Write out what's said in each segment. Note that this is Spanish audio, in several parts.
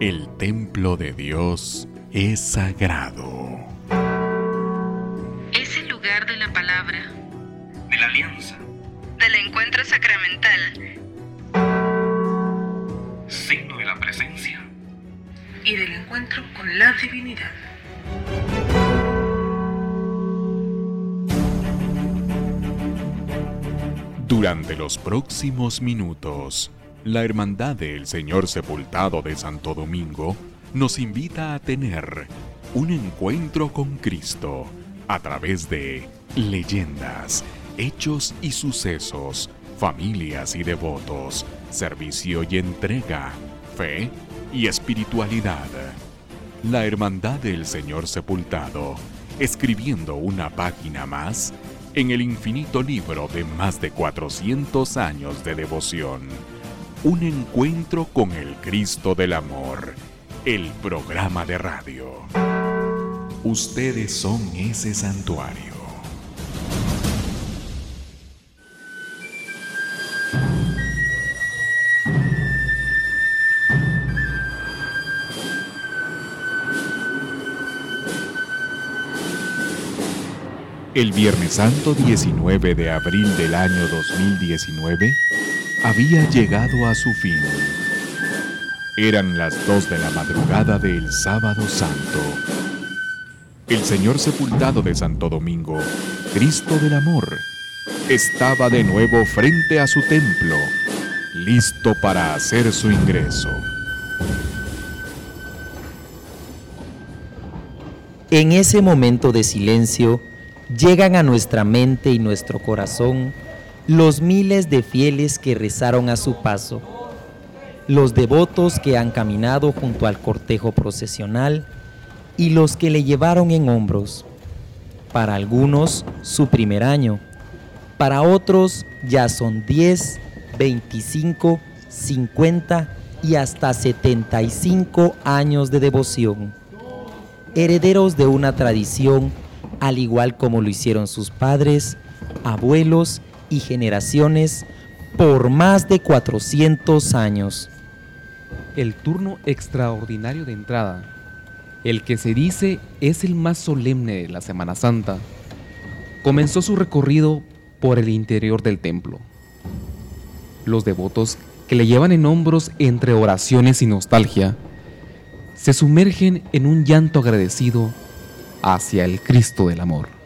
El templo de Dios es sagrado. Es el lugar de la palabra, de la alianza, del encuentro sacramental, signo de la presencia y del encuentro con la divinidad. Durante los próximos minutos, la Hermandad del Señor Sepultado de Santo Domingo nos invita a tener un encuentro con Cristo a través de leyendas, hechos y sucesos, familias y devotos, servicio y entrega, fe y espiritualidad. La Hermandad del Señor Sepultado, escribiendo una página más en el infinito libro de más de 400 años de devoción. Un encuentro con el Cristo del Amor, el programa de radio. Ustedes son ese santuario. El Viernes Santo 19 de abril del año 2019 había llegado a su fin. Eran las dos de la madrugada del sábado santo. El Señor sepultado de Santo Domingo, Cristo del Amor, estaba de nuevo frente a su templo, listo para hacer su ingreso. En ese momento de silencio, llegan a nuestra mente y nuestro corazón los miles de fieles que rezaron a su paso, los devotos que han caminado junto al cortejo procesional y los que le llevaron en hombros. Para algunos su primer año, para otros ya son 10, 25, 50 y hasta 75 años de devoción, herederos de una tradición al igual como lo hicieron sus padres, abuelos y generaciones por más de 400 años. El turno extraordinario de entrada, el que se dice es el más solemne de la Semana Santa, comenzó su recorrido por el interior del templo. Los devotos que le llevan en hombros entre oraciones y nostalgia, se sumergen en un llanto agradecido hacia el Cristo del Amor.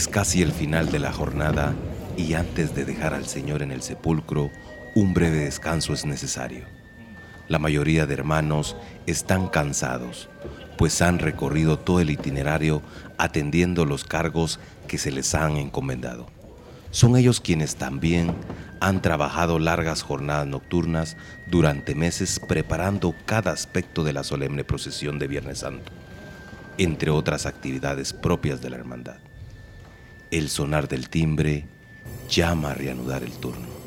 Es casi el final de la jornada y antes de dejar al Señor en el sepulcro, un breve descanso es necesario. La mayoría de hermanos están cansados, pues han recorrido todo el itinerario atendiendo los cargos que se les han encomendado. Son ellos quienes también han trabajado largas jornadas nocturnas durante meses preparando cada aspecto de la solemne procesión de Viernes Santo, entre otras actividades propias de la hermandad. El sonar del timbre llama a reanudar el turno.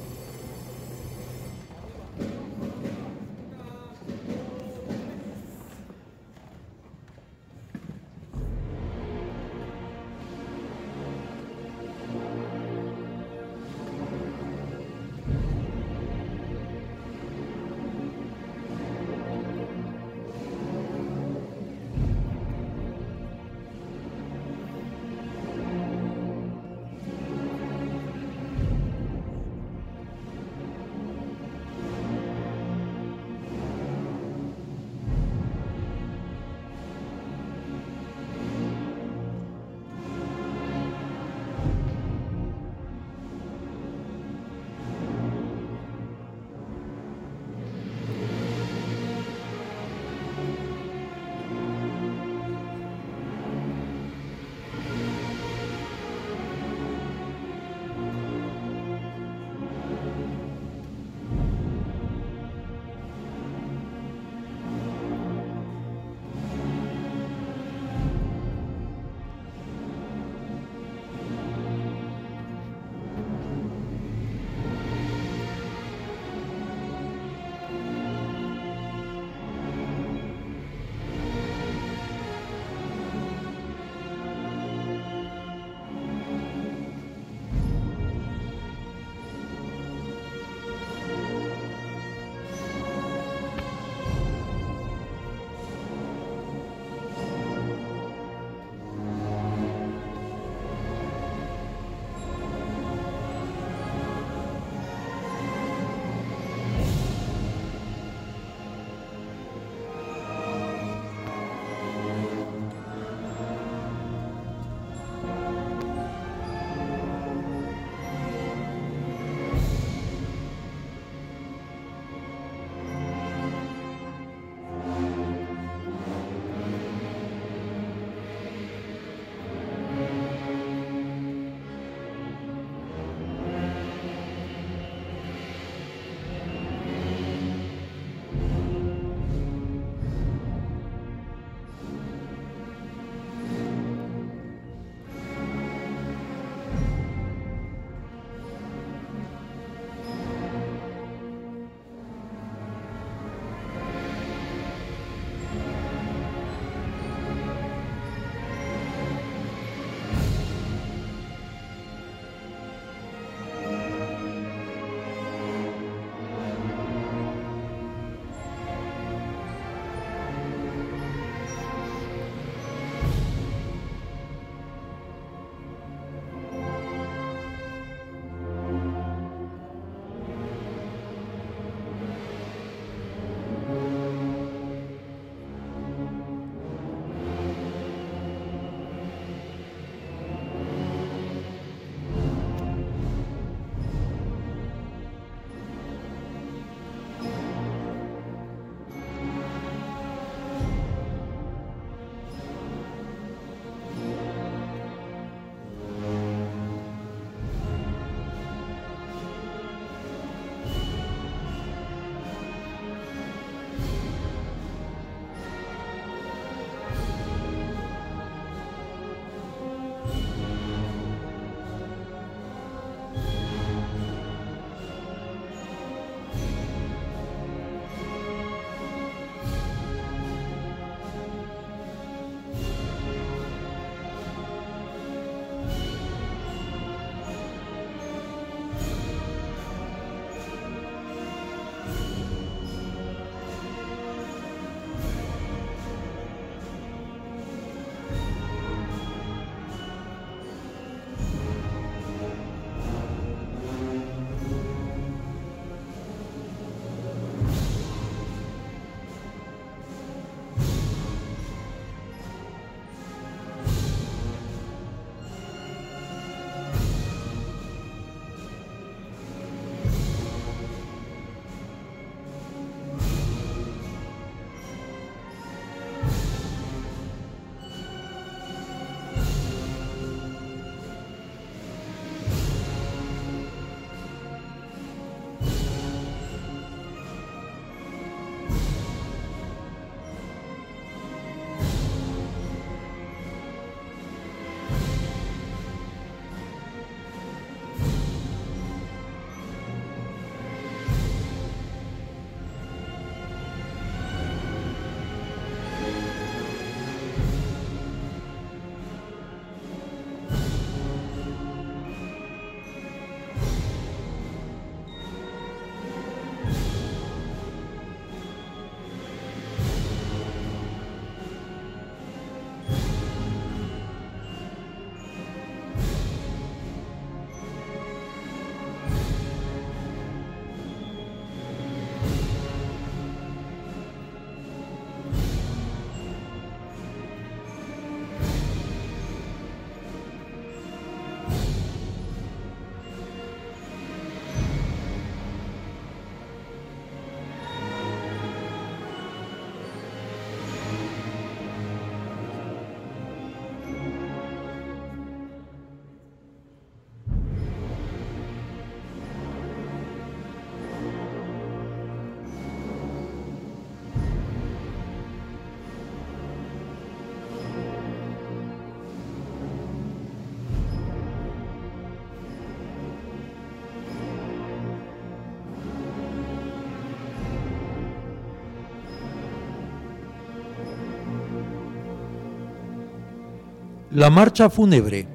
La marcha fúnebre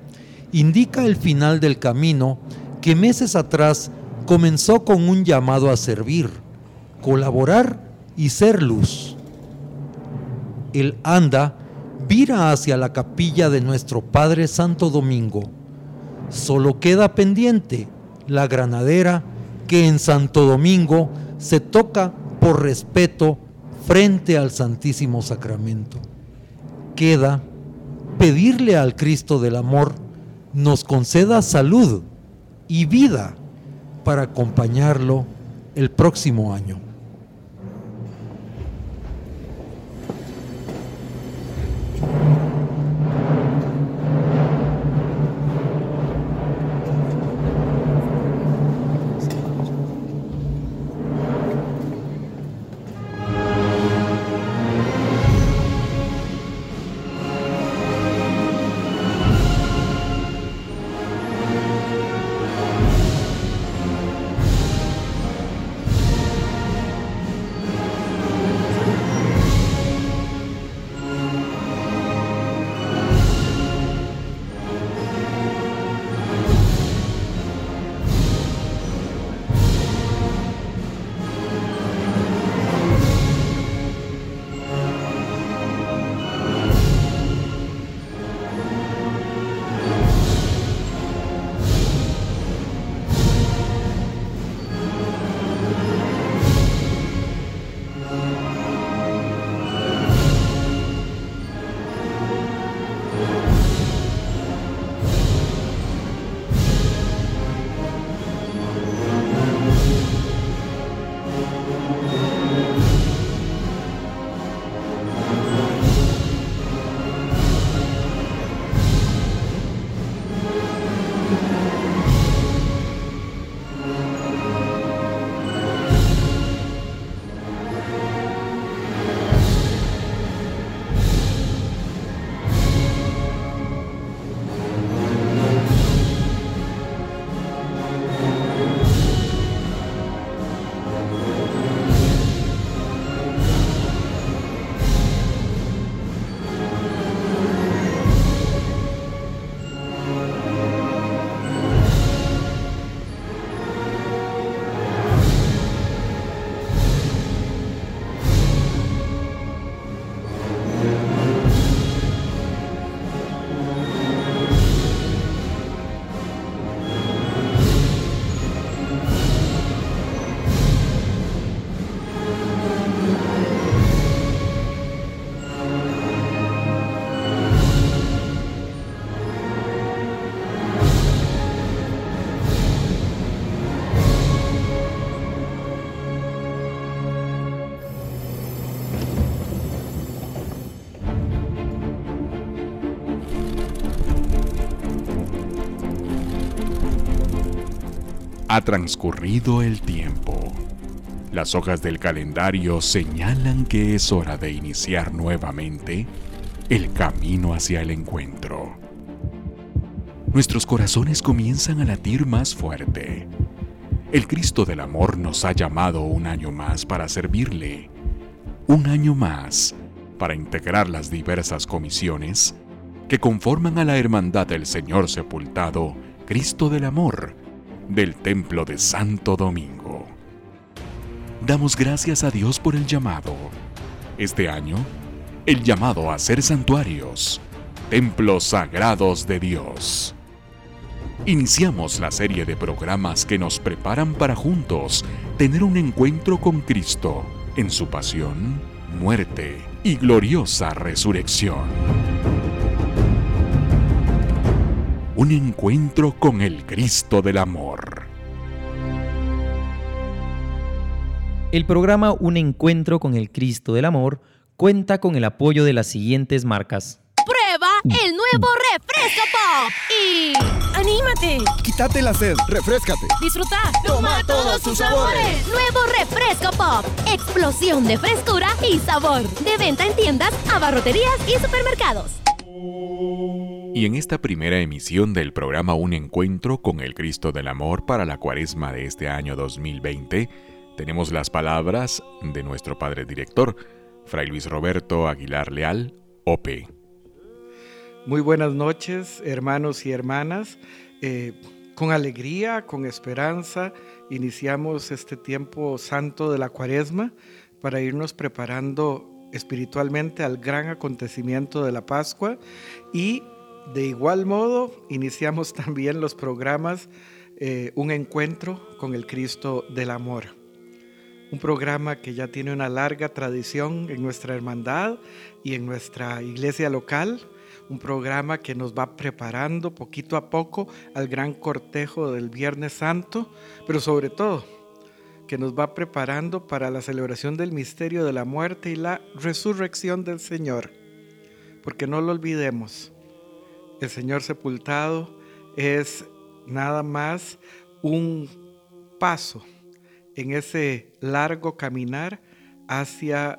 indica el final del camino que meses atrás comenzó con un llamado a servir, colaborar y ser luz. El anda vira hacia la capilla de nuestro Padre Santo Domingo. Solo queda pendiente la granadera que en Santo Domingo se toca por respeto frente al Santísimo Sacramento. Queda pedirle al Cristo del Amor nos conceda salud y vida para acompañarlo el próximo año. Transcurrido el tiempo. Las hojas del calendario señalan que es hora de iniciar nuevamente el camino hacia el encuentro. Nuestros corazones comienzan a latir más fuerte. El Cristo del Amor nos ha llamado un año más para servirle. Un año más para integrar las diversas comisiones que conforman a la Hermandad del Señor Sepultado, Cristo del Amor, del Templo de Santo Domingo. Damos gracias a Dios por el llamado. Este año, el llamado a ser santuarios, templos sagrados de Dios. Iniciamos la serie de programas que nos preparan para juntos tener un encuentro con Cristo en su pasión, muerte y gloriosa resurrección. Un encuentro con el Cristo del Amor. El programa Un encuentro con el Cristo del Amor cuenta con el apoyo de las siguientes marcas. Prueba el nuevo refresco pop y anímate. Quítate la sed, refrescate. Disfruta. Toma todos sus sabores. Nuevo refresco pop. Explosión de frescura y sabor. De venta en tiendas, abarroterías y supermercados. Y en esta primera emisión del programa Un Encuentro con el Cristo del Amor para la cuaresma de este año 2020, tenemos las palabras de nuestro padre director, Fray Luis Roberto Aguilar Leal, OP. Muy buenas noches, hermanos y hermanas. Eh, con alegría, con esperanza, iniciamos este tiempo santo de la cuaresma para irnos preparando espiritualmente al gran acontecimiento de la Pascua y de igual modo iniciamos también los programas eh, Un encuentro con el Cristo del Amor. Un programa que ya tiene una larga tradición en nuestra hermandad y en nuestra iglesia local. Un programa que nos va preparando poquito a poco al gran cortejo del Viernes Santo, pero sobre todo que nos va preparando para la celebración del misterio de la muerte y la resurrección del Señor. Porque no lo olvidemos, el Señor sepultado es nada más un paso en ese largo caminar hacia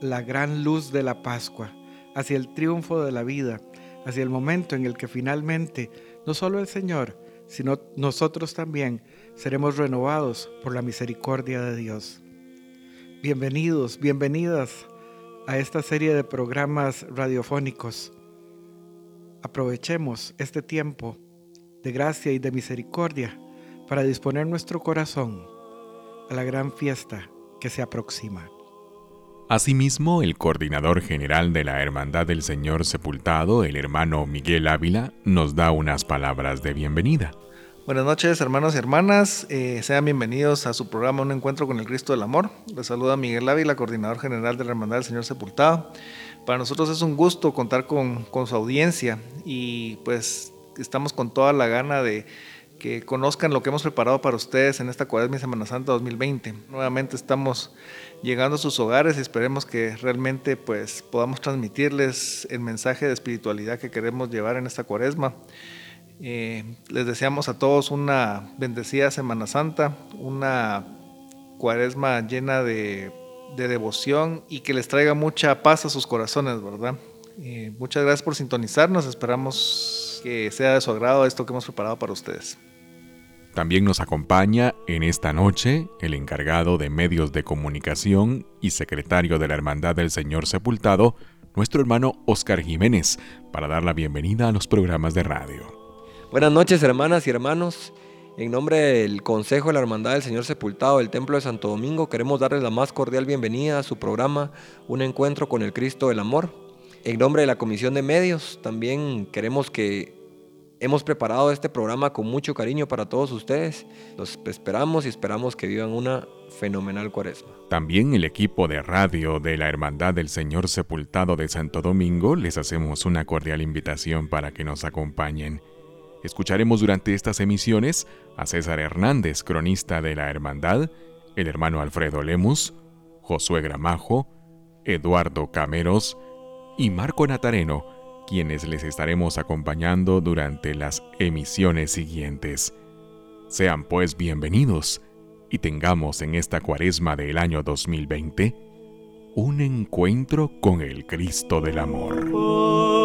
la gran luz de la Pascua, hacia el triunfo de la vida, hacia el momento en el que finalmente no solo el Señor, sino nosotros también seremos renovados por la misericordia de Dios. Bienvenidos, bienvenidas a esta serie de programas radiofónicos. Aprovechemos este tiempo de gracia y de misericordia para disponer nuestro corazón a la gran fiesta que se aproxima. Asimismo, el coordinador general de la Hermandad del Señor Sepultado, el hermano Miguel Ávila, nos da unas palabras de bienvenida. Buenas noches, hermanos y hermanas. Eh, sean bienvenidos a su programa Un Encuentro con el Cristo del Amor. Les saluda Miguel Ávila, coordinador general de la Hermandad del Señor Sepultado. Para nosotros es un gusto contar con, su audiencia y pues estamos con toda la gana de que conozcan lo que hemos preparado para ustedes en esta Cuaresma y Semana Santa 2020. Nuevamente estamos llegando a sus hogares y esperemos que realmente pues podamos transmitirles el mensaje de espiritualidad que queremos llevar en esta Cuaresma. Eh, les deseamos a todos una bendecida Semana Santa, una cuaresma llena de, devoción y que les traiga mucha paz a sus corazones, ¿verdad? Eh, muchas gracias por sintonizarnos, esperamos que sea de su agrado esto que hemos preparado para ustedes. También nos acompaña en esta noche el encargado de medios de comunicación y secretario de la Hermandad del Señor Sepultado, nuestro hermano Oscar Jiménez, para dar la bienvenida a los programas de radio. Buenas noches hermanas y hermanos. En nombre del Consejo de la Hermandad del Señor Sepultado del Templo de Santo Domingo queremos darles la más cordial bienvenida a su programa Un Encuentro con el Cristo del Amor. En nombre de la Comisión de Medios también queremos que hemos preparado este programa con mucho cariño para todos ustedes. Los esperamos y esperamos que vivan una fenomenal cuaresma. También el equipo de radio de la Hermandad del Señor Sepultado de Santo Domingo les hacemos una cordial invitación para que nos acompañen. Escucharemos durante estas emisiones a César Hernández, cronista de la Hermandad, el hermano Alfredo Lemus, Josué Gramajo, Eduardo Cameros y Marco Natareno, quienes les estaremos acompañando durante las emisiones siguientes. Sean pues bienvenidos y tengamos en esta cuaresma del año 2020 un encuentro con el Cristo del Amor.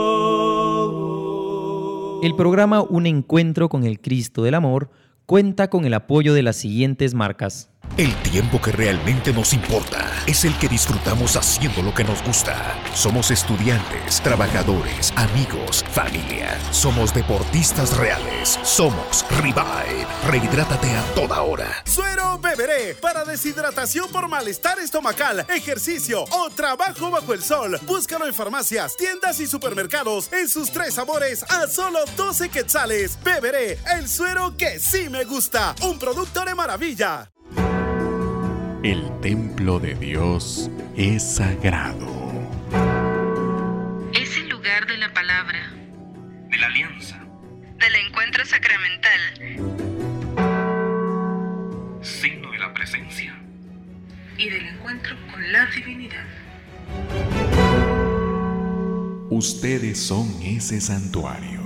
El programa Un Encuentro con el Cristo del Amor cuenta con el apoyo de las siguientes marcas. El tiempo que realmente nos importa es el que disfrutamos haciendo lo que nos gusta. Somos estudiantes, trabajadores, amigos, familia. Somos deportistas reales. Somos Revive. Rehidrátate a toda hora. Suero beberé para deshidratación por malestar estomacal, ejercicio o trabajo bajo el sol. Búscalo en farmacias, tiendas y supermercados en sus tres sabores a solo 12 quetzales. Beberé el suero que sí me gusta. Un producto de maravilla. El templo de Dios es sagrado. Es el lugar de la palabra, de la alianza, del encuentro sacramental, signo de la presencia y del encuentro con la divinidad. Ustedes son ese santuario.